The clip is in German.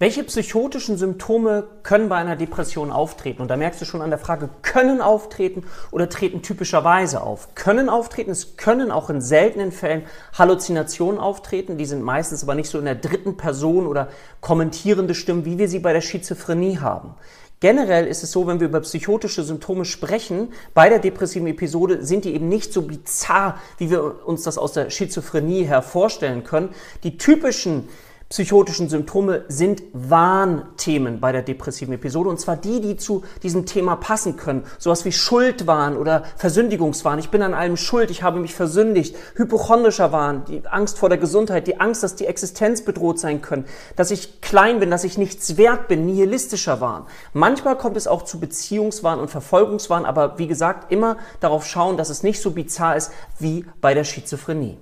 Welche psychotischen Symptome können bei einer Depression auftreten? Und da merkst du schon an der Frage, können auftreten oder treten typischerweise auf? Können auftreten, es können auch in seltenen Fällen Halluzinationen auftreten, die sind meistens aber nicht so in der dritten Person oder kommentierende Stimmen, wie wir sie bei der Schizophrenie haben. Generell ist es so, wenn wir über psychotische Symptome sprechen, bei der depressiven Episode sind die eben nicht so bizarr, wie wir uns das aus der Schizophrenie her vorstellen können. Die typischen psychotischen Symptome sind Warnthemen bei der depressiven Episode und zwar die, die zu diesem Thema passen können. Sowas wie Schuldwahn oder Versündigungswahn. Ich bin an allem schuld, ich habe mich versündigt. Hypochondrischer Wahn, die Angst vor der Gesundheit, die Angst, dass die Existenz bedroht sein können, dass ich klein bin, dass ich nichts wert bin, nihilistischer Wahn. Manchmal kommt es auch zu Beziehungswahn und Verfolgungswahn, aber wie gesagt, immer darauf schauen, dass es nicht so bizarr ist wie bei der Schizophrenie.